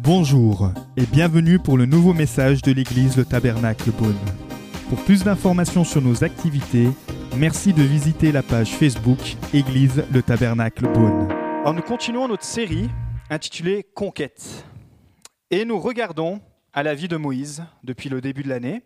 Bonjour et bienvenue pour le nouveau message de l'église Le Tabernacle Beaune. Pour plus d'informations sur nos activités, merci de visiter la page Facebook Église Le Tabernacle Beaune. Nous continuons notre série intitulée Conquête. Et nous regardons à la vie de Moïse depuis le début de l'année.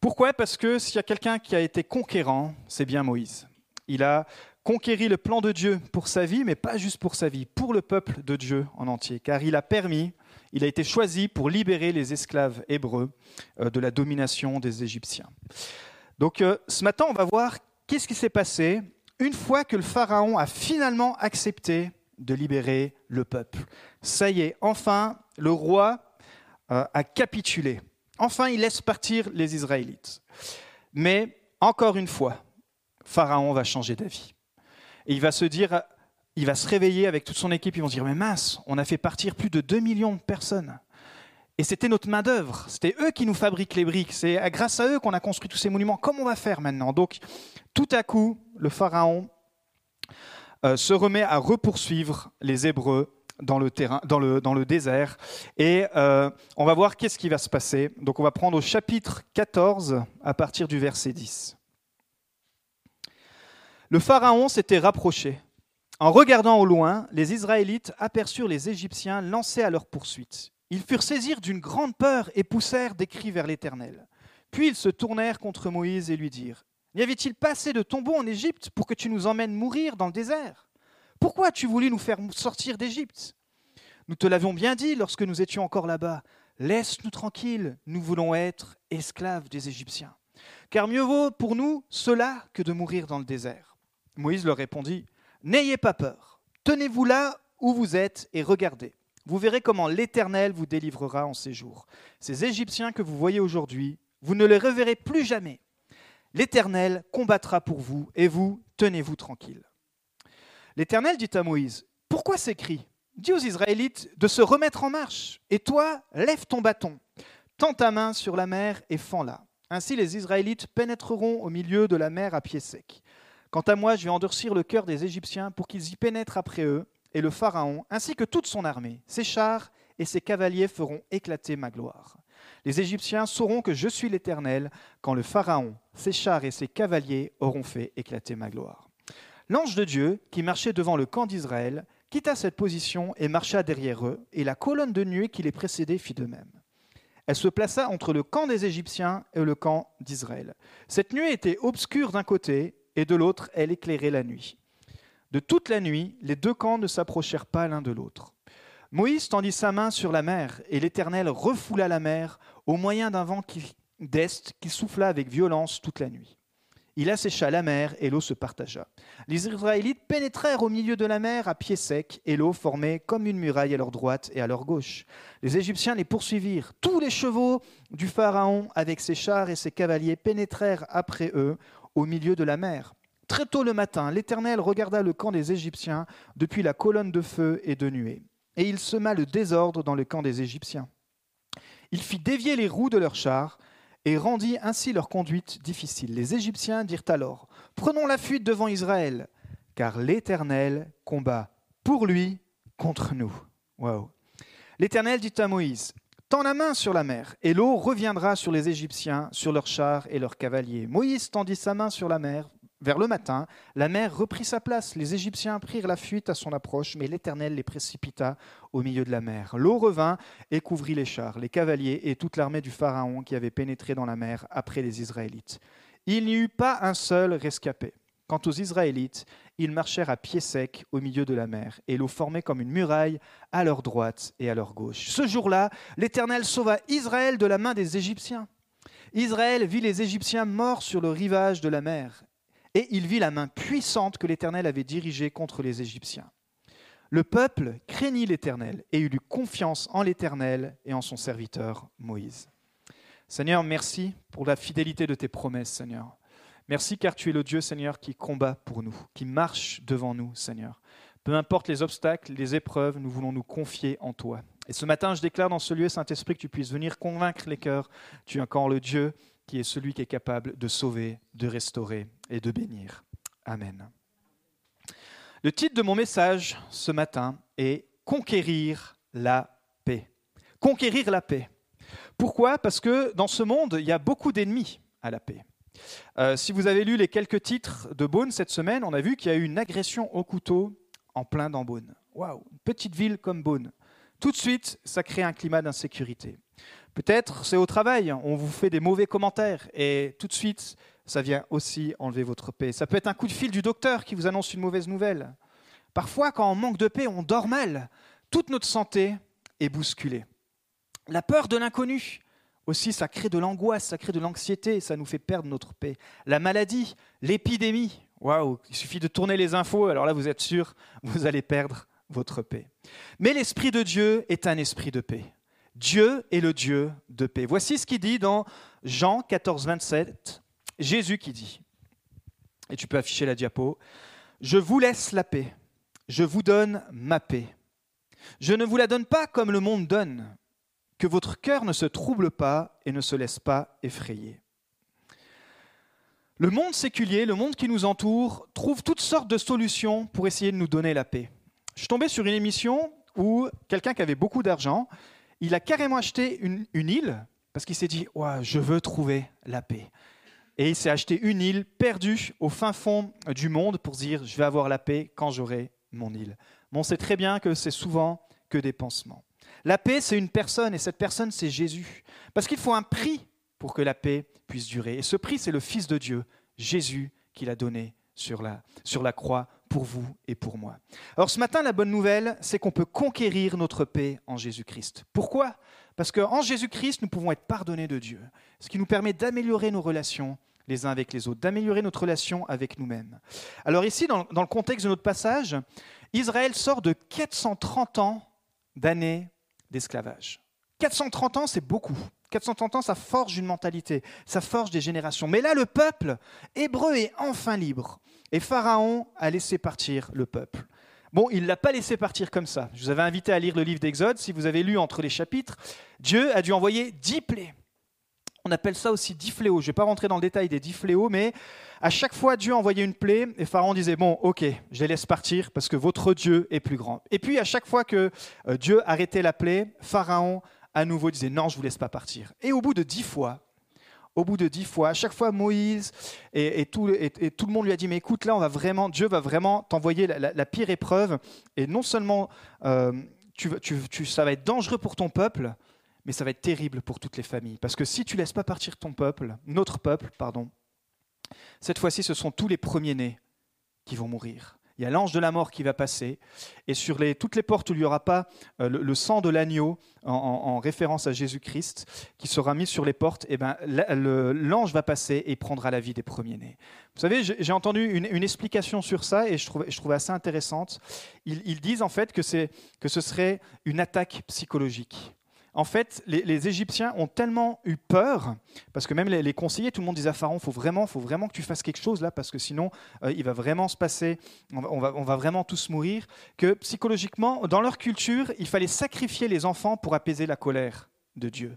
Pourquoi? Parce que s'il y a quelqu'un qui a été conquérant, c'est bien Moïse. Il a conquéri le plan de Dieu pour sa vie, mais pas juste pour sa vie, pour le peuple de Dieu en entier, car il a permis il a été choisi pour libérer les esclaves hébreux euh, de la domination des Égyptiens. Donc euh, ce matin, on va voir qu'est-ce qui s'est passé une fois que le Pharaon a finalement accepté de libérer le peuple. Ça y est, enfin, le roi euh, a capitulé. Enfin, il laisse partir les Israélites. Mais encore une fois, Pharaon va changer d'avis. Et il va se dire, il va se réveiller avec toute son équipe, ils vont se dire, mais mince, on a fait partir plus de 2 millions de personnes. Et c'était notre main-d'œuvre, c'était eux qui nous fabriquent les briques, c'est grâce à eux qu'on a construit tous ces monuments. Comment on va faire maintenant Donc, tout à coup, le Pharaon euh, se remet à repoursuivre les Hébreux dans le, désert. Et euh, on va voir qu'est-ce qui va se passer. Donc, on va prendre au chapitre 14 à partir du verset 10. Le Pharaon s'était rapproché en regardant au loin, les Israélites aperçurent les Égyptiens lancés à leur poursuite. Ils furent saisis d'une grande peur et poussèrent des cris vers l'Éternel. Puis ils se tournèrent contre Moïse et lui dirent N'y avait-il pas assez de tombeaux en Égypte pour que tu nous emmènes mourir dans le désert? Pourquoi as-tu voulu nous faire sortir d'Égypte? Nous te l'avions bien dit lorsque nous étions encore là-bas. Laisse-nous tranquilles, nous voulons être esclaves des Égyptiens. Car mieux vaut pour nous cela que de mourir dans le désert. Moïse leur répondit N'ayez pas peur. Tenez-vous là où vous êtes et regardez. Vous verrez comment l'Éternel vous délivrera en ces jours. Ces Égyptiens que vous voyez aujourd'hui, vous ne les reverrez plus jamais. L'Éternel combattra pour vous, et vous, tenez-vous tranquille. L'Éternel dit à Moïse, Pourquoi ces cris? Dis aux Israélites de se remettre en marche, et toi, lève ton bâton, tends ta main sur la mer et fends-la. Ainsi les Israélites pénétreront au milieu de la mer à pied sec. Quant à moi, je vais endurcir le cœur des Égyptiens pour qu'ils y pénètrent après eux, et le Pharaon, ainsi que toute son armée, ses chars et ses cavaliers feront éclater ma gloire. Les Égyptiens sauront que je suis l'Éternel quand le Pharaon, ses chars et ses cavaliers auront fait éclater ma gloire. L'ange de Dieu, qui marchait devant le camp d'Israël, quitta cette position et marcha derrière eux, et la colonne de nuée qui les précédait fit de même. Elle se plaça entre le camp des Égyptiens et le camp d'Israël. Cette nuée était obscure d'un côté et de l'autre elle éclairait la nuit. De toute la nuit, les deux camps ne s'approchèrent pas l'un de l'autre. Moïse tendit sa main sur la mer, et l'Éternel refoula la mer au moyen d'un vent d'est qui souffla avec violence toute la nuit. Il assécha la mer et l'eau se partagea. Les Israélites pénétrèrent au milieu de la mer à pied sec et l'eau formait comme une muraille à leur droite et à leur gauche. Les Égyptiens les poursuivirent. Tous les chevaux du Pharaon avec ses chars et ses cavaliers pénétrèrent après eux au milieu de la mer. Très tôt le matin, l'Éternel regarda le camp des Égyptiens depuis la colonne de feu et de nuée, et il sema le désordre dans le camp des Égyptiens. Il fit dévier les roues de leurs chars et rendit ainsi leur conduite difficile. Les Égyptiens dirent alors Prenons la fuite devant Israël, car l'Éternel combat pour lui contre nous. L'Éternel dit à Moïse Tends la main sur la mer, et l'eau reviendra sur les Égyptiens, sur leurs chars et leurs cavaliers. Moïse tendit sa main sur la mer. Vers le matin, la mer reprit sa place. Les Égyptiens prirent la fuite à son approche, mais l'Éternel les précipita au milieu de la mer. L'eau revint et couvrit les chars, les cavaliers et toute l'armée du Pharaon qui avait pénétré dans la mer après les Israélites. Il n'y eut pas un seul rescapé. Quant aux Israélites, ils marchèrent à pied sec au milieu de la mer, et l'eau formait comme une muraille à leur droite et à leur gauche. Ce jour-là, l'Éternel sauva Israël de la main des Égyptiens. Israël vit les Égyptiens morts sur le rivage de la mer, et il vit la main puissante que l'Éternel avait dirigée contre les Égyptiens. Le peuple craignit l'Éternel et eut confiance en l'Éternel et en son serviteur Moïse. Seigneur, merci pour la fidélité de tes promesses, Seigneur. Merci car tu es le Dieu, Seigneur, qui combat pour nous, qui marche devant nous, Seigneur. Peu importe les obstacles, les épreuves, nous voulons nous confier en toi. Et ce matin, je déclare dans ce lieu, Saint-Esprit, que tu puisses venir convaincre les cœurs. Tu es encore le Dieu qui est celui qui est capable de sauver, de restaurer et de bénir. Amen. Le titre de mon message ce matin est Conquérir la paix. Conquérir la paix. Pourquoi? Parce que dans ce monde, il y a beaucoup d'ennemis à la paix. Euh, si vous avez lu les quelques titres de Beaune cette semaine, on a vu qu'il y a eu une agression au couteau en plein dans Beaune. Waouh, une petite ville comme Beaune. Tout de suite, ça crée un climat d'insécurité. Peut-être c'est au travail, on vous fait des mauvais commentaires et tout de suite, ça vient aussi enlever votre paix. Ça peut être un coup de fil du docteur qui vous annonce une mauvaise nouvelle. Parfois, quand on manque de paix, on dort mal. Toute notre santé est bousculée. La peur de l'inconnu, aussi, ça crée de l'angoisse, ça crée de l'anxiété, ça nous fait perdre notre paix. La maladie, l'épidémie, waouh, il suffit de tourner les infos, alors là, vous êtes sûr, vous allez perdre votre paix. Mais l'Esprit de Dieu est un esprit de paix. Dieu est le Dieu de paix. Voici ce qu'il dit dans Jean 14, 27. Jésus qui dit, et tu peux afficher la diapo, Je vous laisse la paix, je vous donne ma paix. Je ne vous la donne pas comme le monde donne, que votre cœur ne se trouble pas et ne se laisse pas effrayer. Le monde séculier, le monde qui nous entoure, trouve toutes sortes de solutions pour essayer de nous donner la paix. Je suis tombé sur une émission où quelqu'un qui avait beaucoup d'argent, il a carrément acheté une, île parce qu'il s'est dit Je veux trouver la paix. Et il s'est acheté une île perdue au fin fond du monde pour dire Je vais avoir la paix quand j'aurai mon île. Mais on sait très bien que c'est souvent que des pansements. La paix, c'est une personne, et cette personne, c'est Jésus. Parce qu'il faut un prix pour que la paix puisse durer. Et ce prix, c'est le Fils de Dieu, Jésus, qui l'a donné sur la, sur la croix pour vous et pour moi. Alors ce matin, la bonne nouvelle, c'est qu'on peut conquérir notre paix en Jésus-Christ. Pourquoi? Parce qu'en Jésus-Christ, nous pouvons être pardonnés de Dieu, ce qui nous permet d'améliorer nos relations les uns avec les autres, d'améliorer notre relation avec nous-mêmes. Alors ici, dans, dans, le contexte de notre passage, Israël sort de 430 ans d'années d'esclavage. 430 ans, c'est beaucoup. 430 ans, ça forge une mentalité, ça forge des générations. Mais là, le peuple hébreu est enfin libre. Et Pharaon a laissé partir le peuple. Bon, il ne l'a pas laissé partir comme ça. Je vous avais invité à lire le livre d'Exode. Si vous avez lu entre les chapitres, Dieu a dû envoyer dix plaies. On appelle ça aussi dix fléaux. Je ne vais pas rentrer dans le détail des dix fléaux, mais à chaque fois, Dieu envoyait une plaie et Pharaon disait Bon, ok, je les laisse partir parce que votre Dieu est plus grand. Et puis, à chaque fois que euh, Dieu arrêtait la plaie, Pharaon à nouveau disait Non, je ne vous laisse pas partir. Et au bout de dix fois, au bout de dix fois, à chaque fois Moïse et, tout, le monde lui a dit mais écoute là on va vraiment Dieu va vraiment t'envoyer la, pire épreuve et non seulement euh, ça va être dangereux pour ton peuple mais ça va être terrible pour toutes les familles parce que si tu laisses pas partir ton peuple notre peuple pardon cette fois-ci ce sont tous les premiers-nés qui vont mourir il y a l'ange de la mort qui va passer, et sur les, toutes les portes où il n'y aura pas euh, le, sang de l'agneau, en, référence à Jésus-Christ, qui sera mis sur les portes, et eh ben, l'ange va passer et prendra la vie des premiers-nés. Vous savez, j'ai entendu une, explication sur ça, et je trouvais, assez intéressante. Ils, ils disent en fait que, que ce serait une attaque psychologique en fait, les, Égyptiens ont tellement eu peur, parce que même les, conseillers, tout le monde disait à Pharaon, faut vraiment, faut vraiment que tu fasses quelque chose là, parce que sinon, euh, il va vraiment se passer, on va, on va, vraiment tous mourir, que psychologiquement, dans leur culture, il fallait sacrifier les enfants pour apaiser la colère de Dieu.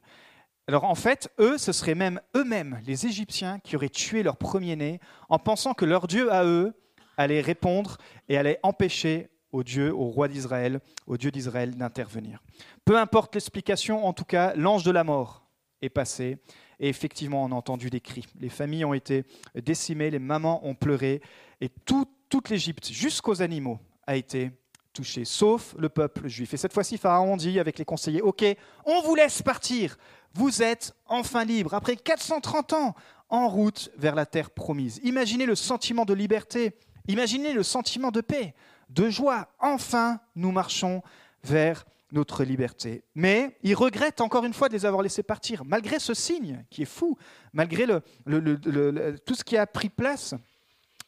Alors en fait, eux, ce seraient même eux-mêmes, les Égyptiens, qui auraient tué leur premier-né en pensant que leur Dieu à eux allait répondre et allait empêcher au Dieu, au roi d'Israël, au Dieu d'Israël d'intervenir. Peu importe l'explication, en tout cas, l'ange de la mort est passé. Et effectivement, on a entendu des cris. Les familles ont été décimées, les mamans ont pleuré, et toute l'Égypte, jusqu'aux animaux, a été touchée, sauf le peuple juif. Et cette fois-ci, Pharaon dit avec les conseillers, OK, on vous laisse partir, vous êtes enfin libre, après 430 ans, en route vers la terre promise. Imaginez le sentiment de liberté, imaginez le sentiment de paix de joie. Enfin, nous marchons vers notre liberté. Mais il regrette encore une fois de les avoir laissés partir, malgré ce signe qui est fou, malgré tout ce qui a pris place,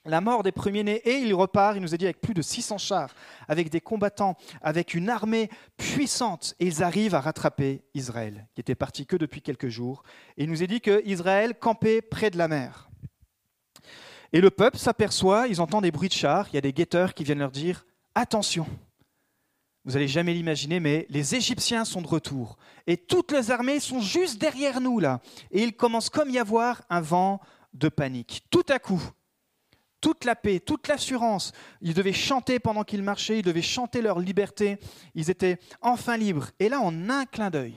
la mort des premiers-nés. Et il repart, il nous a dit, avec plus de 600 chars, avec des combattants, avec une armée puissante. Et ils arrivent à rattraper Israël, qui était parti que depuis quelques jours. Et il nous a dit que Israël campait près de la mer. Et le peuple s'aperçoit, ils entendent des bruits de chars, il y a des guetteurs qui viennent leur dire Attention, vous n'allez jamais l'imaginer, mais les Égyptiens sont de retour. Et toutes les armées sont juste derrière nous, là. Et il commence comme y avoir un vent de panique. Tout à coup, toute la paix, toute l'assurance. Ils devaient chanter pendant qu'ils marchaient, ils devaient chanter leur liberté. Ils étaient enfin libres. Et là, en un clin d'œil,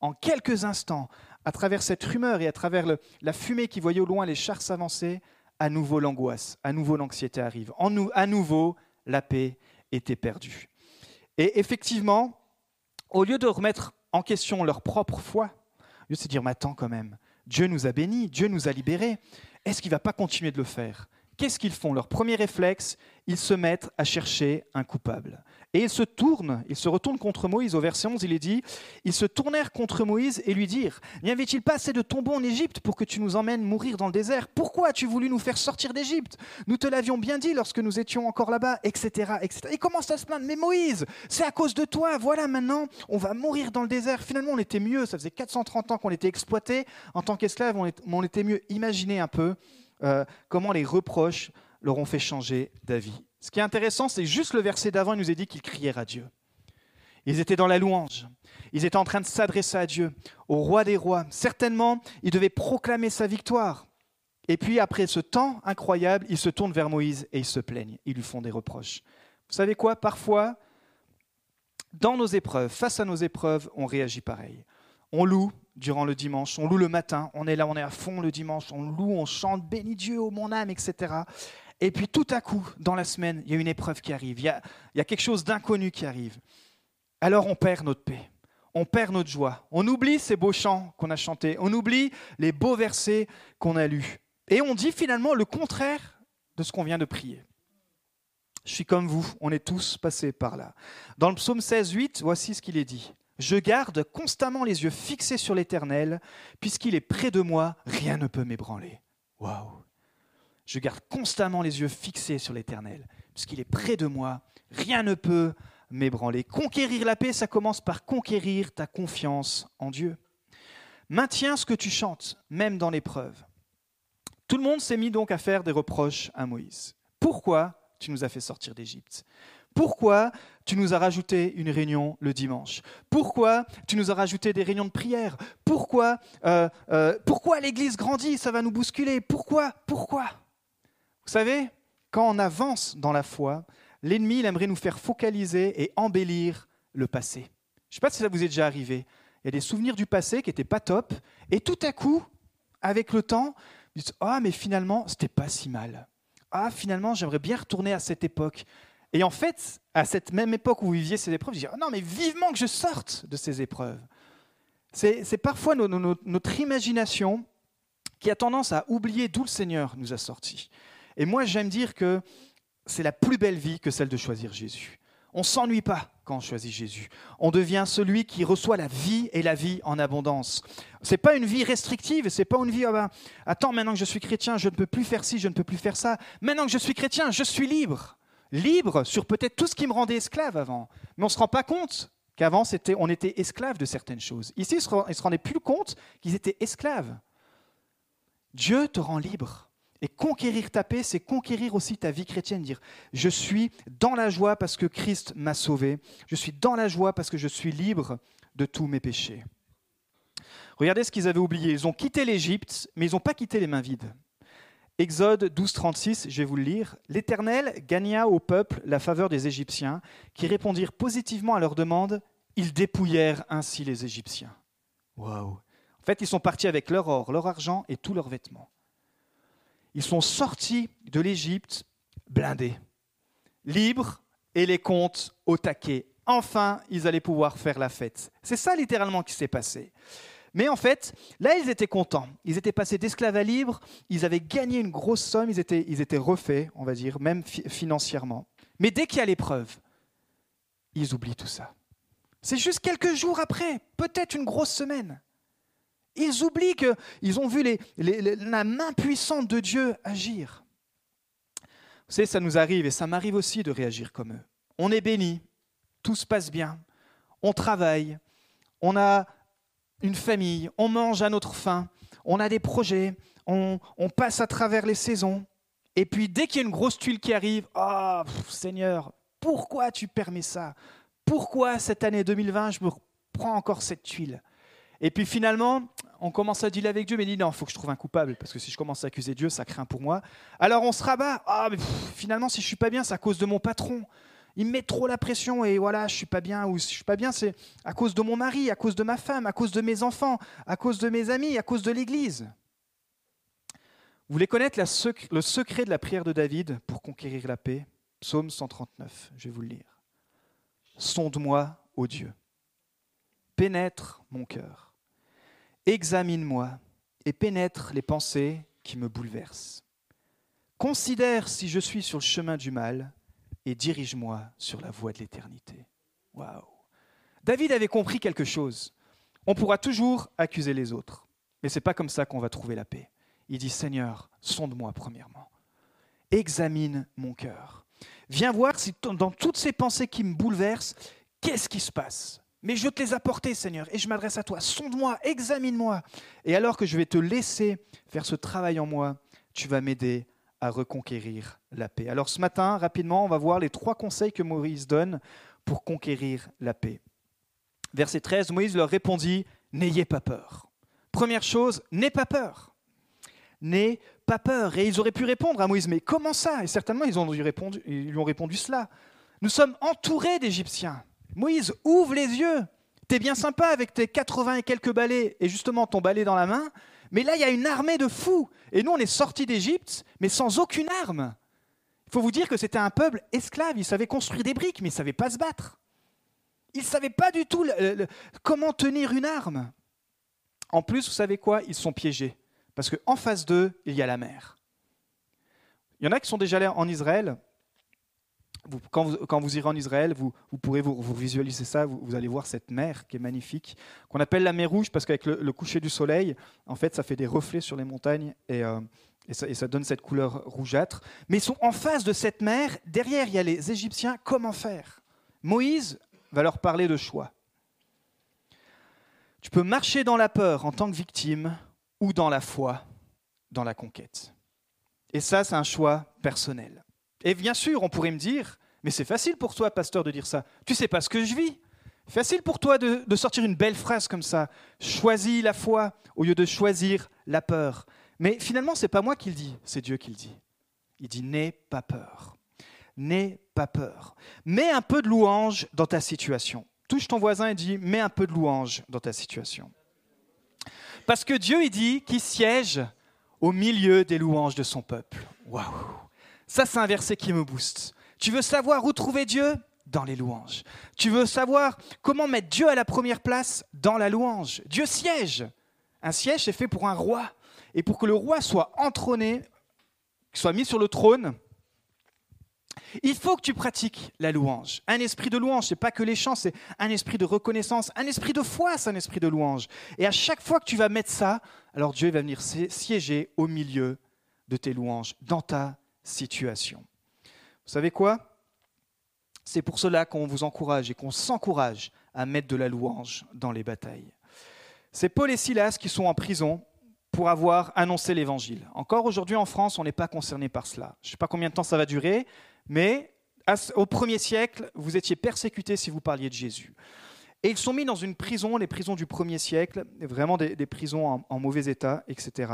en quelques instants, à travers cette rumeur et à travers la fumée qui voyait au loin les chars s'avancer, à nouveau l'angoisse, à nouveau l'anxiété arrive. À nouveau, la paix était perdue. Et effectivement, au lieu de remettre en question leur propre foi, au lieu de se dire, mais attends quand même, Dieu nous a bénis, Dieu nous a libérés, est-ce qu'il ne va pas continuer de le faire? Qu'est-ce qu'ils font? Leur premier réflexe, ils se mettent à chercher un coupable. Et ils se tournent, ils se retournent contre Moïse. Au verset 11, il est dit Ils se tournèrent contre Moïse et lui dirent N'y avait-il pas assez de tombeaux en Égypte pour que tu nous emmènes mourir dans le désert? Pourquoi as-tu voulu nous faire sortir d'Égypte? Nous te l'avions bien dit lorsque nous étions encore là-bas, etc., etc. Et commence à se plaindre Mais Moïse, c'est à cause de toi. Voilà, maintenant, on va mourir dans le désert. Finalement, on était mieux. Ça faisait 430 ans qu'on était exploité en tant qu'esclaves. On était mieux. Imaginez un peu euh, comment les reproches leur ont fait changer d'avis. Ce qui est intéressant, c'est juste le verset d'avant, il nous est dit qu'ils crièrent à Dieu. Ils étaient dans la louange. Ils étaient en train de s'adresser à Dieu, au roi des rois. Certainement, ils devaient proclamer sa victoire. Et puis, après ce temps incroyable, ils se tournent vers Moïse et ils se plaignent. Ils lui font des reproches. Vous savez quoi? Parfois, dans nos épreuves, face à nos épreuves, on réagit pareil. On loue durant le dimanche, on loue le matin, on est là, on est à fond le dimanche, on loue, on chante, bénis Dieu, ô mon âme, etc. Et puis tout à coup, dans la semaine, il y a une épreuve qui arrive, il y a, quelque chose d'inconnu qui arrive. Alors on perd notre paix, on perd notre joie, on oublie ces beaux chants qu'on a chantés, on oublie les beaux versets qu'on a lus. Et on dit finalement le contraire de ce qu'on vient de prier. Je suis comme vous, on est tous passés par là. Dans le psaume 16, 8, voici ce qu'il est dit. Je garde constamment les yeux fixés sur l'Éternel, puisqu'il est près de moi, rien ne peut m'ébranler. Waouh je garde constamment les yeux fixés sur l'Éternel, puisqu'il est près de moi, rien ne peut m'ébranler. Conquérir la paix, ça commence par conquérir ta confiance en Dieu. Maintiens ce que tu chantes, même dans l'épreuve. Tout le monde s'est mis donc à faire des reproches à Moïse. Pourquoi tu nous as fait sortir d'Égypte? Pourquoi tu nous as rajouté une réunion le dimanche? Pourquoi tu nous as rajouté des réunions de prière? Pourquoi, euh, euh, pourquoi l'Église grandit Ça va nous bousculer? Pourquoi? Pourquoi? Savez, quand on avance dans la foi, l'ennemi aimerait nous faire focaliser et embellir le passé. Je ne sais pas si ça vous est déjà arrivé. Il y a des souvenirs du passé qui n'étaient pas top, et tout à coup, avec le temps, vous dites Ah, mais finalement, c'était pas si mal. Ah, finalement, j'aimerais bien retourner à cette époque. Et en fait, à cette même époque où vous viviez ces épreuves, vous dites Non, mais vivement que je sorte de ces épreuves. C'est parfois notre imagination qui a tendance à oublier d'où le Seigneur nous a sortis. Et moi, j'aime dire que c'est la plus belle vie que celle de choisir Jésus. On ne s'ennuie pas quand on choisit Jésus. On devient celui qui reçoit la vie et la vie en abondance. Ce n'est pas une vie restrictive, c'est pas une vie, ah ben, attends, maintenant que je suis chrétien, je ne peux plus faire ci, je ne peux plus faire ça. Maintenant que je suis chrétien, je suis libre. Libre sur peut-être tout ce qui me rendait esclave avant. Mais on ne se rend pas compte qu'avant, c'était, on était esclave de certaines choses. Ici, ils ne se rendaient plus compte qu'ils étaient esclaves. Dieu te rend libre. Et conquérir ta paix, c'est conquérir aussi ta vie chrétienne, dire je suis dans la joie parce que Christ m'a sauvé, je suis dans la joie parce que je suis libre de tous mes péchés. Regardez ce qu'ils avaient oublié, ils ont quitté l'Égypte, mais ils n'ont pas quitté les mains vides. Exode 12, 36, je vais vous le lire. L'Éternel gagna au peuple la faveur des Égyptiens, qui répondirent positivement à leur demande. Ils dépouillèrent ainsi les Égyptiens. Waouh! En fait, ils sont partis avec leur or, leur argent et tous leurs vêtements. Ils sont sortis de l'Égypte blindés, libres et les comptes au taquet. Enfin, ils allaient pouvoir faire la fête. C'est ça littéralement qui s'est passé. Mais en fait, là, ils étaient contents. Ils étaient passés d'esclaves à libres, ils avaient gagné une grosse somme, ils étaient, ils étaient refaits, on va dire, même financièrement. Mais dès qu'il y a l'épreuve, ils oublient tout ça. C'est juste quelques jours après, peut-être une grosse semaine. Ils oublient qu'ils ont vu la main puissante de Dieu agir. Vous savez, ça nous arrive et ça m'arrive aussi de réagir comme eux. On est béni, tout se passe bien, on travaille, on a une famille, on mange à notre faim, on a des projets, on, passe à travers les saisons. Et puis dès qu'il y a une grosse tuile qui arrive, oh Seigneur, pourquoi tu permets ça? Pourquoi cette année 2020 je me prends encore cette tuile? Et puis finalement, on commence à dealer avec Dieu, mais il dit non, il faut que je trouve un coupable, parce que si je commence à accuser Dieu, ça craint pour moi. Alors on se rabat, ah, mais finalement, si je suis pas bien, c'est à cause de mon patron. Il me met trop la pression et voilà, je suis pas bien, ou si je suis pas bien, c'est à cause de mon mari, à cause de ma femme, à cause de mes enfants, à cause de mes amis, à cause de l'Église. Vous voulez connaître le secret de la prière de David pour conquérir la paix? Psaume 139, je vais vous le lire. Sonde-moi, ô Dieu. Pénètre mon cœur. Examine-moi et pénètre les pensées qui me bouleversent. Considère si je suis sur le chemin du mal et dirige-moi sur la voie de l'éternité. Waouh. David avait compris quelque chose. On pourra toujours accuser les autres, mais ce n'est pas comme ça qu'on va trouver la paix. Il dit Seigneur, sonde-moi premièrement. Examine mon cœur. Viens voir si dans toutes ces pensées qui me bouleversent, qu'est-ce qui se passe? Mais je te les apporter, Seigneur, et je m'adresse à toi. Sonde-moi, examine-moi. Et alors que je vais te laisser faire ce travail en moi, tu vas m'aider à reconquérir la paix. Alors ce matin, rapidement, on va voir les trois conseils que Moïse donne pour conquérir la paix. Verset 13, Moïse leur répondit, N'ayez pas peur. Première chose, n'aie pas peur. N'aie pas peur. Et ils auraient pu répondre à Moïse, mais comment ça? Et certainement, ils, ont ils lui ont répondu cela. Nous sommes entourés d'Égyptiens. Moïse, ouvre les yeux. T'es bien sympa avec tes 80 et quelques balais et justement ton balai dans la main, mais là, il y a une armée de fous. Et nous, on est sortis d'Égypte, mais sans aucune arme. Il faut vous dire que c'était un peuple esclave. Ils savaient construire des briques, mais ils ne savaient pas se battre. Ils ne savaient pas du tout comment tenir une arme. En plus, vous savez quoi? Ils sont piégés. Parce qu'en face d'eux, il y a la mer. Il y en a qui sont déjà allés en Israël. Quand, vous, irez en Israël, vous, pourrez vous, visualiser ça, vous, allez voir cette mer qui est magnifique, qu'on appelle la mer rouge parce qu'avec le, coucher du soleil, en fait, ça fait des reflets sur les montagnes et, euh, ça, et ça, donne cette couleur rougeâtre. Mais ils sont en face de cette mer, derrière, il y a les Égyptiens, comment faire? Moïse va leur parler de choix. Tu peux marcher dans la peur en tant que victime ou dans la foi, dans la conquête. Et ça, c'est un choix personnel. Et bien sûr, on pourrait me dire, mais c'est facile pour toi, pasteur, de dire ça. Tu sais pas ce que je vis. Facile pour toi de, sortir une belle phrase comme ça. Choisis la foi au lieu de choisir la peur. Mais finalement, c'est pas moi qui le dis, c'est Dieu qui le dit. Il dit n'aie pas peur. N'aie pas peur. Mets un peu de louange dans ta situation. Touche ton voisin et dis mets un peu de louange dans ta situation. Parce que Dieu, il dit qu'il siège au milieu des louanges de son peuple. Waouh Ça, c'est un verset qui me booste. Tu veux savoir où trouver Dieu? Dans les louanges. Tu veux savoir comment mettre Dieu à la première place? Dans la louange. Dieu siège. Un siège, c'est fait pour un roi. Et pour que le roi soit entrôné, soit mis sur le trône, il faut que tu pratiques la louange. Un esprit de louange, ce n'est pas que les chants, c'est un esprit de reconnaissance, un esprit de foi, c'est un esprit de louange. Et à chaque fois que tu vas mettre ça, alors Dieu va venir siéger au milieu de tes louanges, dans ta situation. Vous savez quoi? C'est pour cela qu'on vous encourage et qu'on s'encourage à mettre de la louange dans les batailles. C'est Paul et Silas qui sont en prison pour avoir annoncé l'évangile. Encore aujourd'hui en France, on n'est pas concerné par cela. Je ne sais pas combien de temps ça va durer, mais au premier siècle, vous étiez persécutés si vous parliez de Jésus. Et ils sont mis dans une prison, les prisons du premier siècle, vraiment des, prisons en, en, mauvais état, etc.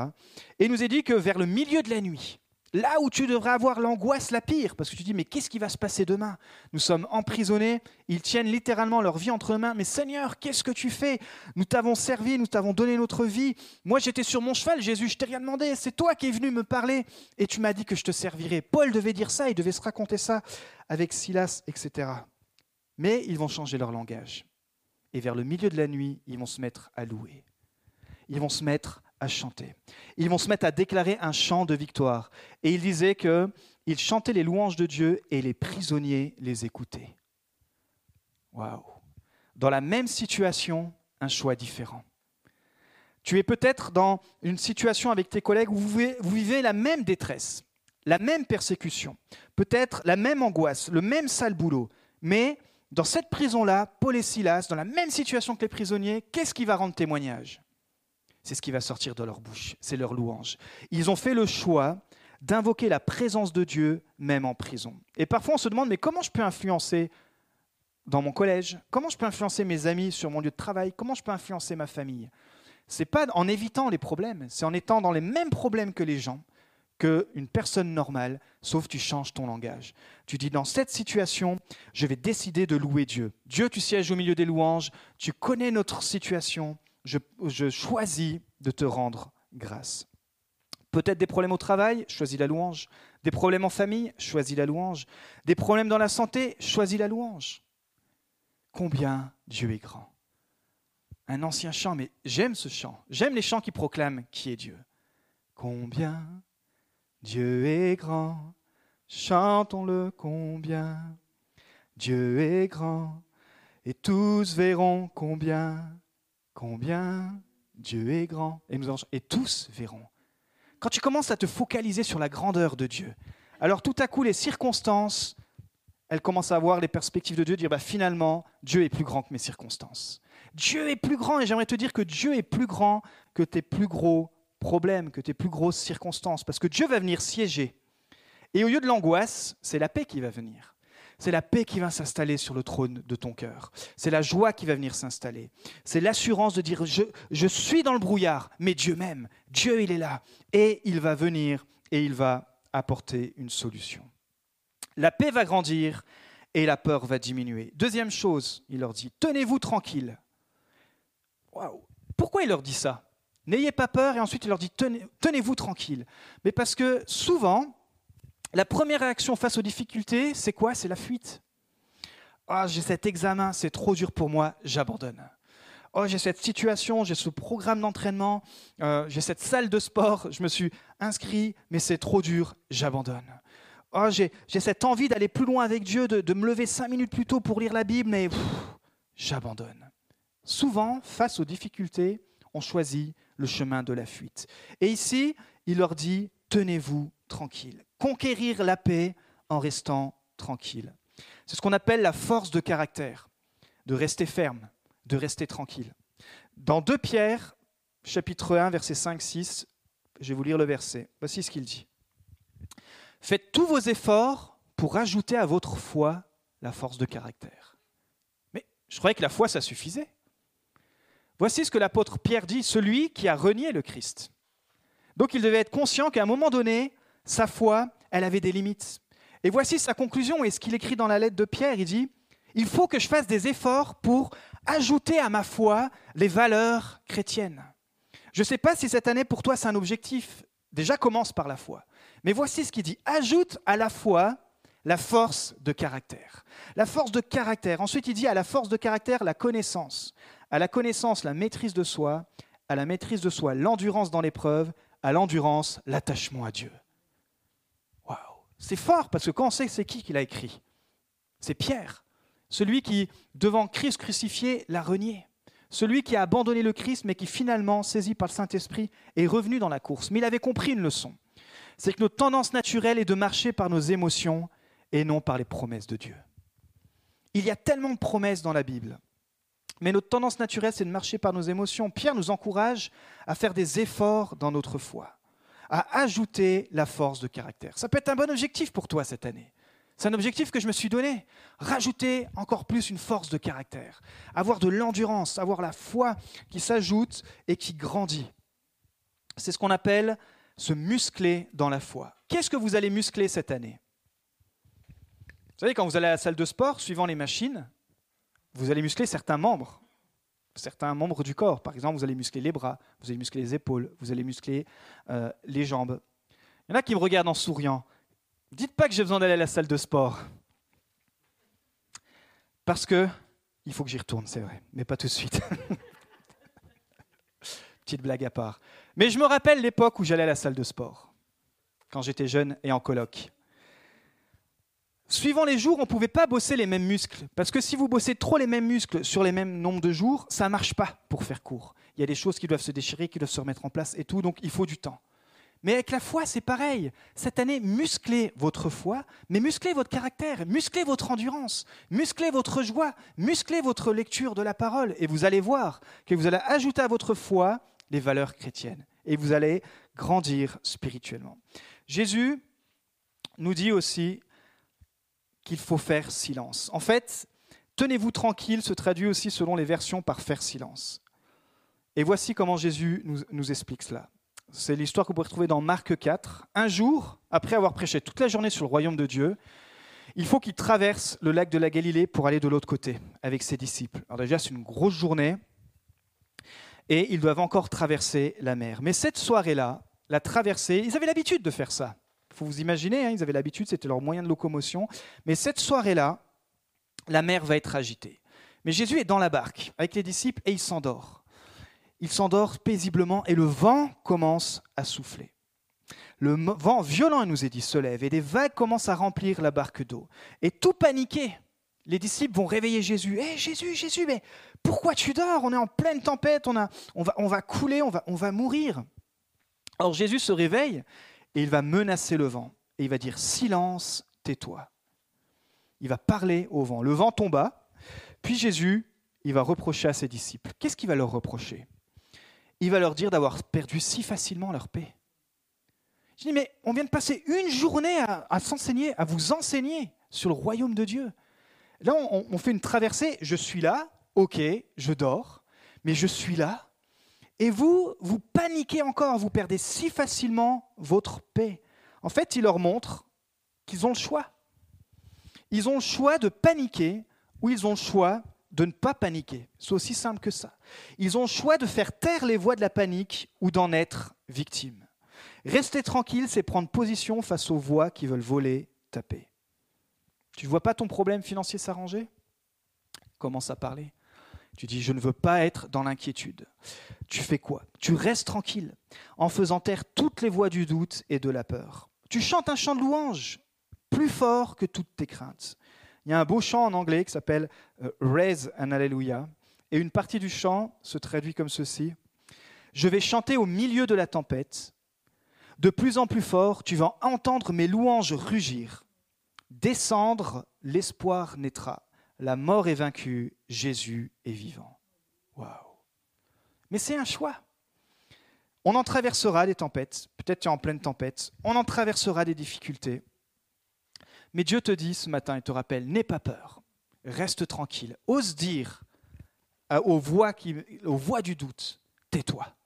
Et il nous est dit que vers le milieu de la nuit, Là où tu devrais avoir l'angoisse la pire, parce que tu dis, mais qu'est-ce qui va se passer demain? Nous sommes emprisonnés, ils tiennent littéralement leur vie entre mains, mais Seigneur, qu'est-ce que tu fais? Nous t'avons servi, nous t'avons donné notre vie. Moi, j'étais sur mon cheval, Jésus, je t'ai rien demandé, c'est toi qui es venu me parler, et tu m'as dit que je te servirais. Paul devait dire ça, il devait se raconter ça avec Silas, etc. Mais ils vont changer leur langage. Et vers le milieu de la nuit, ils vont se mettre à louer. Ils vont se mettre à chanter. Ils vont se mettre à déclarer un chant de victoire. Et il disait qu'ils chantaient les louanges de Dieu et les prisonniers les écoutaient. Waouh! Dans la même situation, un choix différent. Tu es peut-être dans une situation avec tes collègues où vous vivez, la même détresse, la même persécution, peut-être la même angoisse, le même sale boulot. Mais dans cette prison-là, Paul et Silas, dans la même situation que les prisonniers, qu'est-ce qui va rendre témoignage? C'est ce qui va sortir de leur bouche, c'est leur louange. Ils ont fait le choix d'invoquer la présence de Dieu même en prison. Et parfois on se demande, mais comment je peux influencer dans mon collège? Comment je peux influencer mes amis sur mon lieu de travail? Comment je peux influencer ma famille? C'est pas en évitant les problèmes, c'est en étant dans les mêmes problèmes que les gens qu'une personne normale, sauf tu changes ton langage. Tu dis dans cette situation, je vais décider de louer Dieu. Dieu, tu sièges au milieu des louanges, tu connais notre situation, je, choisis de te rendre grâce. Peut-être des problèmes au travail, choisis la louange. Des problèmes en famille, choisis la louange. Des problèmes dans la santé, choisis la louange. Combien Dieu est grand. Un ancien chant, mais j'aime ce chant. J'aime les chants qui proclament qui est Dieu. Combien Dieu est grand, chantons-le combien. Dieu est grand, et tous verront combien, combien Dieu est grand. Et, nous et tous verront. Quand tu commences à te focaliser sur la grandeur de Dieu, alors tout à coup les circonstances, elles commencent à avoir les perspectives de Dieu, dire bah, finalement, Dieu est plus grand que mes circonstances. Dieu est plus grand, et j'aimerais te dire que Dieu est plus grand que tes plus gros problème, que tes plus grosses circonstances, parce que Dieu va venir siéger. Et au lieu de l'angoisse, c'est la paix qui va venir. C'est la paix qui va s'installer sur le trône de ton cœur. C'est la joie qui va venir s'installer. C'est l'assurance de dire je, je suis dans le brouillard, mais Dieu m'aime. Dieu, il est là. Et il va venir et il va apporter une solution. La paix va grandir et la peur va diminuer. Deuxième chose, il leur dit tenez-vous tranquille. Pourquoi il leur dit ça? N'ayez pas peur, et ensuite il leur dit tenez-vous tranquille. Mais parce que souvent, la première réaction face aux difficultés, c'est quoi? C'est la fuite. Ah, j'ai cet examen, c'est trop dur pour moi, j'abandonne. Oh, j'ai cette situation, j'ai ce programme d'entraînement, euh, j'ai cette salle de sport, je me suis inscrit, mais c'est trop dur, j'abandonne. Oh, j'ai cette envie d'aller plus loin avec Dieu, de, me lever cinq minutes plus tôt pour lire la Bible, mais j'abandonne. Souvent, face aux difficultés, on choisit le chemin de la fuite. Et ici, il leur dit, tenez-vous tranquille. Conquérir la paix en restant tranquille. C'est ce qu'on appelle la force de caractère, de rester ferme, de rester tranquille. Dans 2 Pierre, chapitre 1, verset 5-6, je vais vous lire le verset. Voici ce qu'il dit. Faites tous vos efforts pour ajouter à votre foi la force de caractère. Mais je croyais que la foi, ça suffisait. Voici ce que l'apôtre Pierre dit, celui qui a renié le Christ. Donc il devait être conscient qu'à un moment donné, sa foi, elle avait des limites. Et voici sa conclusion et ce qu'il écrit dans la lettre de Pierre. Il dit, il faut que je fasse des efforts pour ajouter à ma foi les valeurs chrétiennes. Je ne sais pas si cette année pour toi c'est un objectif. Déjà commence par la foi. Mais voici ce qu'il dit, ajoute à la foi la force de caractère. La force de caractère. Ensuite, il dit à la force de caractère la connaissance à la connaissance la maîtrise de soi, à la maîtrise de soi l'endurance dans l'épreuve, à l'endurance l'attachement à Dieu. C'est fort parce que quand on sait c'est qui qui l'a écrit, c'est Pierre, celui qui, devant Christ crucifié, l'a renié. Celui qui a abandonné le Christ, mais qui finalement, saisi par le Saint-Esprit, est revenu dans la course. Mais il avait compris une leçon. C'est que notre tendance naturelle est de marcher par nos émotions et non par les promesses de Dieu. Il y a tellement de promesses dans la Bible. Mais notre tendance naturelle, c'est de marcher par nos émotions. Pierre nous encourage à faire des efforts dans notre foi, à ajouter la force de caractère. Ça peut être un bon objectif pour toi cette année. C'est un objectif que je me suis donné. Rajouter encore plus une force de caractère. Avoir de l'endurance, avoir la foi qui s'ajoute et qui grandit. C'est ce qu'on appelle se muscler dans la foi. Qu'est-ce que vous allez muscler cette année? Vous savez, quand vous allez à la salle de sport, suivant les machines, vous allez muscler certains membres, certains membres du corps. Par exemple, vous allez muscler les bras, vous allez muscler les épaules, vous allez muscler euh, les jambes. Il y en a qui me regardent en souriant. Dites pas que j'ai besoin d'aller à la salle de sport. Parce que il faut que j'y retourne, c'est vrai, mais pas tout de suite. Petite blague à part. Mais je me rappelle l'époque où j'allais à la salle de sport, quand j'étais jeune et en coloc. Suivant les jours, on ne pouvait pas bosser les mêmes muscles. Parce que si vous bossez trop les mêmes muscles sur les mêmes nombres de jours, ça ne marche pas pour faire court. Il y a des choses qui doivent se déchirer, qui doivent se remettre en place et tout, donc il faut du temps. Mais avec la foi, c'est pareil. Cette année, musclez votre foi, mais musclez votre caractère, musclez votre endurance, musclez votre joie, musclez votre lecture de la parole. Et vous allez voir que vous allez ajouter à votre foi les valeurs chrétiennes. Et vous allez grandir spirituellement. Jésus nous dit aussi qu'il faut faire silence. En fait, tenez-vous tranquille se traduit aussi selon les versions par faire silence. Et voici comment Jésus nous, explique cela. C'est l'histoire que vous pouvez retrouver dans Marc 4. Un jour, après avoir prêché toute la journée sur le royaume de Dieu, il faut qu'il traverse le lac de la Galilée pour aller de l'autre côté avec ses disciples. Alors déjà, c'est une grosse journée et ils doivent encore traverser la mer. Mais cette soirée-là, la traversée, ils avaient l'habitude de faire ça. Faut vous imaginer, hein, ils avaient l'habitude, c'était leur moyen de locomotion. Mais cette soirée-là, la mer va être agitée. Mais Jésus est dans la barque avec les disciples et il s'endort. Il s'endort paisiblement et le vent commence à souffler. Le vent violent, il nous est dit, se lève et des vagues commencent à remplir la barque d'eau. Et tout paniqué, les disciples vont réveiller Jésus. Hé Jésus, Jésus, mais pourquoi tu dors? On est en pleine tempête, on, a, on, va, on va couler, on va, on va mourir. Alors Jésus se réveille et il va menacer le vent. Et il va dire, silence, tais-toi. Il va parler au vent. Le vent tomba. Puis Jésus, il va reprocher à ses disciples. Qu'est-ce qu'il va leur reprocher? Il va leur dire d'avoir perdu si facilement leur paix. Je dis, mais on vient de passer une journée à, s'enseigner, à vous enseigner sur le royaume de Dieu. Là, on, fait une traversée. Je suis là, ok, je dors, mais je suis là. Et vous, vous paniquez encore, vous perdez si facilement votre paix. En fait, il leur montre qu'ils ont le choix. Ils ont le choix de paniquer ou ils ont le choix de ne pas paniquer. C'est aussi simple que ça. Ils ont le choix de faire taire les voix de la panique ou d'en être victimes. Rester tranquille, c'est prendre position face aux voix qui veulent voler ta paix. Tu ne vois pas ton problème financier s'arranger? Commence à parler. Tu dis, je ne veux pas être dans l'inquiétude. Tu fais quoi? Tu restes tranquille en faisant taire toutes les voix du doute et de la peur. Tu chantes un chant de louange plus fort que toutes tes craintes. Il y a un beau chant en anglais qui s'appelle euh, Raise an Alleluia. Et une partie du chant se traduit comme ceci. Je vais chanter au milieu de la tempête. De plus en plus fort, tu vas entendre mes louanges rugir. Descendre, l'espoir naîtra. La mort est vaincue, Jésus est vivant. Waouh. Mais c'est un choix. On en traversera des tempêtes, peut-être tu es en pleine tempête, on en traversera des difficultés. Mais Dieu te dit ce matin et te rappelle, n'aie pas peur, reste tranquille, ose dire aux voix, aux voix du doute, tais-toi.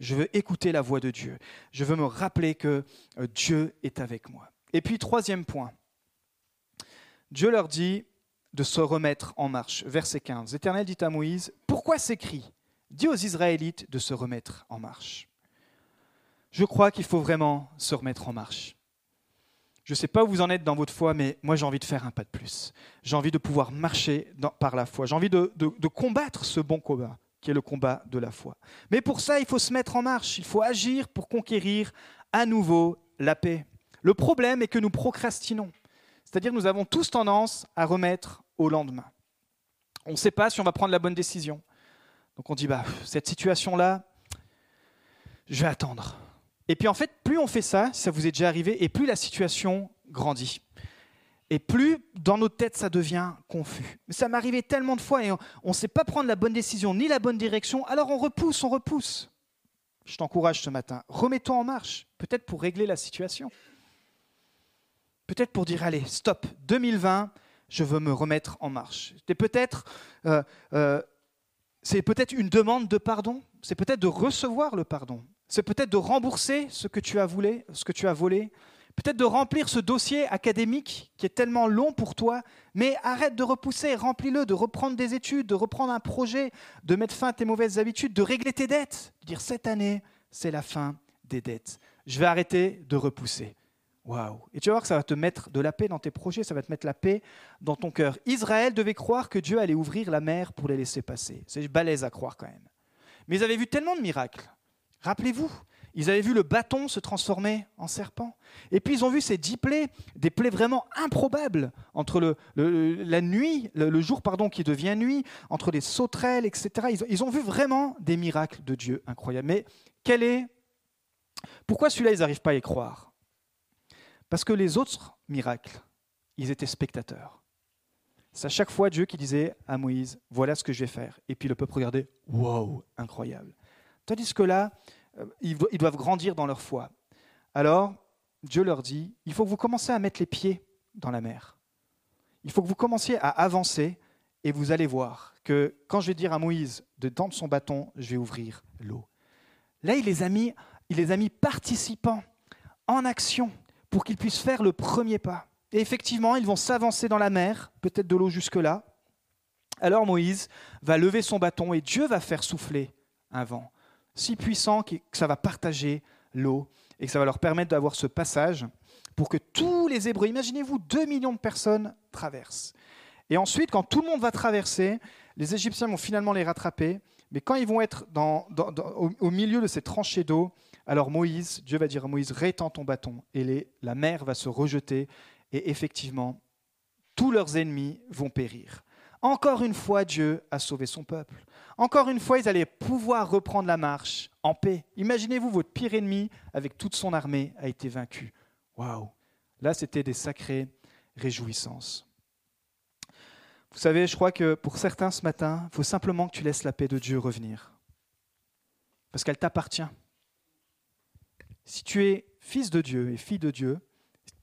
Je veux écouter la voix de Dieu. Je veux me rappeler que euh, Dieu est avec moi. Et puis, troisième point, Dieu leur dit de se remettre en marche. Verset 15. Éternel dit à Moïse, pourquoi s'écrit Dis aux Israélites de se remettre en marche. Je crois qu'il faut vraiment se remettre en marche. Je ne sais pas où vous en êtes dans votre foi, mais moi j'ai envie de faire un pas de plus. J'ai envie de pouvoir marcher par la foi. J'ai envie de, de combattre ce bon combat qui est le combat de la foi. Mais pour ça, il faut se mettre en marche, il faut agir pour conquérir à nouveau la paix. Le problème est que nous procrastinons, c'est-à-dire nous avons tous tendance à remettre au lendemain. On ne sait pas si on va prendre la bonne décision. Donc on dit, bah, cette situation-là, je vais attendre. Et puis en fait, plus on fait ça, ça vous est déjà arrivé, et plus la situation grandit. Et plus dans nos têtes ça devient confus. Ça m'arrivait tellement de fois et on ne sait pas prendre la bonne décision ni la bonne direction, alors on repousse, on repousse. Je t'encourage ce matin, remets-toi en marche, peut-être pour régler la situation. Peut-être pour dire, allez, stop, 2020, je veux me remettre en marche. C'est peut-être euh, euh, c'est peut-être une demande de pardon, c'est peut-être de recevoir le pardon, c'est peut-être de rembourser ce que tu as volé, ce que tu as volé, peut-être de remplir ce dossier académique qui est tellement long pour toi, mais arrête de repousser, remplis-le, de reprendre des études, de reprendre un projet, de mettre fin à tes mauvaises habitudes, de régler tes dettes, de dire cette année, c'est la fin des dettes. Je vais arrêter de repousser. Et tu vas voir que ça va te mettre de la paix dans tes projets, ça va te mettre la paix dans ton cœur. Israël devait croire que Dieu allait ouvrir la mer pour les laisser passer. C'est balèze à croire quand même. Mais ils avaient vu tellement de miracles. Rappelez-vous, ils avaient vu le bâton se transformer en serpent. Et puis ils ont vu ces dix plaies, des plaies vraiment improbables, entre la nuit, le, jour pardon, qui devient nuit, entre les sauterelles, etc. Ils, ont vu vraiment des miracles de Dieu incroyables. Mais quel est... Pourquoi celui-là, ils n'arrivent pas à y croire? Parce que les autres miracles, ils étaient spectateurs. C'est à chaque fois Dieu qui disait à Moïse, voilà ce que je vais faire. Et puis le peuple regardait, wow, incroyable. Tandis que là, euh, ils doivent grandir dans leur foi. Alors, Dieu leur dit, il faut que vous commenciez à mettre les pieds dans la mer. Il faut que vous commenciez à avancer et vous allez voir que quand je vais dire à Moïse de tendre son bâton, je vais ouvrir l'eau. Là, il les a il les a mis participants en action pour qu'ils puissent faire le premier pas. Et effectivement, ils vont s'avancer dans la mer, peut-être de l'eau jusque-là. Alors Moïse va lever son bâton et Dieu va faire souffler un vent si puissant que ça va partager l'eau et que ça va leur permettre d'avoir ce passage pour que tous les Hébreux, imaginez-vous, 2 millions de personnes traversent. Et ensuite, quand tout le monde va traverser, les Égyptiens vont finalement les rattraper, mais quand ils vont être au, milieu de ces tranchées d'eau, alors Moïse, Dieu va dire à Moïse, rétends ton bâton, et la mer va se rejeter, et effectivement, tous leurs ennemis vont périr. Encore une fois, Dieu a sauvé son peuple. Encore une fois, ils allaient pouvoir reprendre la marche en paix. Imaginez-vous, votre pire ennemi, avec toute son armée, a été vaincu. Waouh Là, c'était des sacrées réjouissances. Vous savez, je crois que pour certains ce matin, il faut simplement que tu laisses la paix de Dieu revenir. Parce qu'elle t'appartient. Si tu es fils de Dieu et fille de Dieu,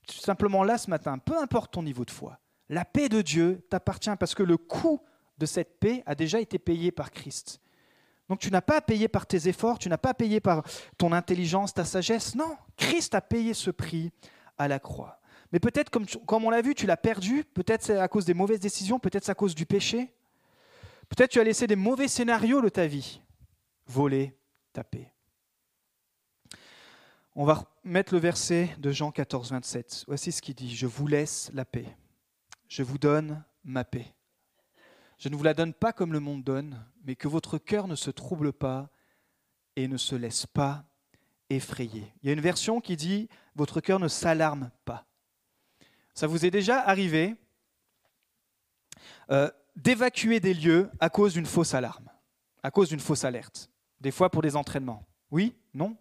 simplement là ce matin, peu importe ton niveau de foi, la paix de Dieu t'appartient parce que le coût de cette paix a déjà été payé par Christ. Donc tu n'as pas à payer par tes efforts, tu n'as pas à payer par ton intelligence, ta sagesse. Non, Christ a payé ce prix à la croix. Mais peut-être, comme, comme on l'a vu, tu l'as perdu, peut-être c'est à cause des mauvaises décisions, peut-être c'est à cause du péché. Peut-être tu as laissé des mauvais scénarios de ta vie voler ta paix. On va mettre le verset de Jean 14, 27. Voici ce qu'il dit. Je vous laisse la paix. Je vous donne ma paix. Je ne vous la donne pas comme le monde donne, mais que votre cœur ne se trouble pas et ne se laisse pas effrayer. Il y a une version qui dit Votre cœur ne s'alarme pas. Ça vous est déjà arrivé euh, d'évacuer des lieux à cause d'une fausse alarme, à cause d'une fausse alerte, des fois pour des entraînements Oui? Non?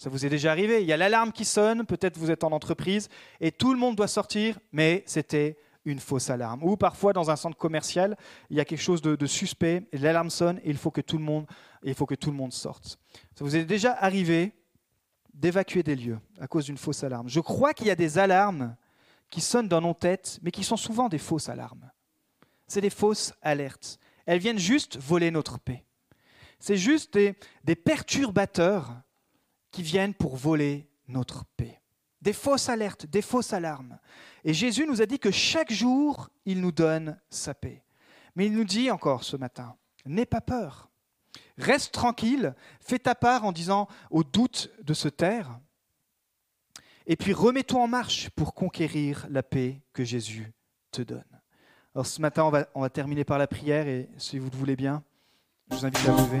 Ça vous est déjà arrivé Il y a l'alarme qui sonne, peut-être vous êtes en entreprise, et tout le monde doit sortir, mais c'était une fausse alarme. Ou parfois dans un centre commercial, il y a quelque chose de, suspect, l'alarme sonne et il faut que tout le monde, il faut que tout le monde sorte. Ça vous est déjà arrivé d'évacuer des lieux à cause d'une fausse alarme. Je crois qu'il y a des alarmes qui sonnent dans nos têtes, mais qui sont souvent des fausses alarmes. C'est des fausses alertes. Elles viennent juste voler notre paix. C'est juste des perturbateurs qui viennent pour voler notre paix des fausses alertes, des fausses alarmes. Et Jésus nous a dit que chaque jour, il nous donne sa paix. Mais il nous dit encore ce matin, n'aie pas peur. Reste tranquille, fais ta part en disant au doute de se taire, et puis remets-toi en marche pour conquérir la paix que Jésus te donne. Alors ce matin, on va, on va terminer par la prière, et si vous le voulez bien, je vous invite à lever.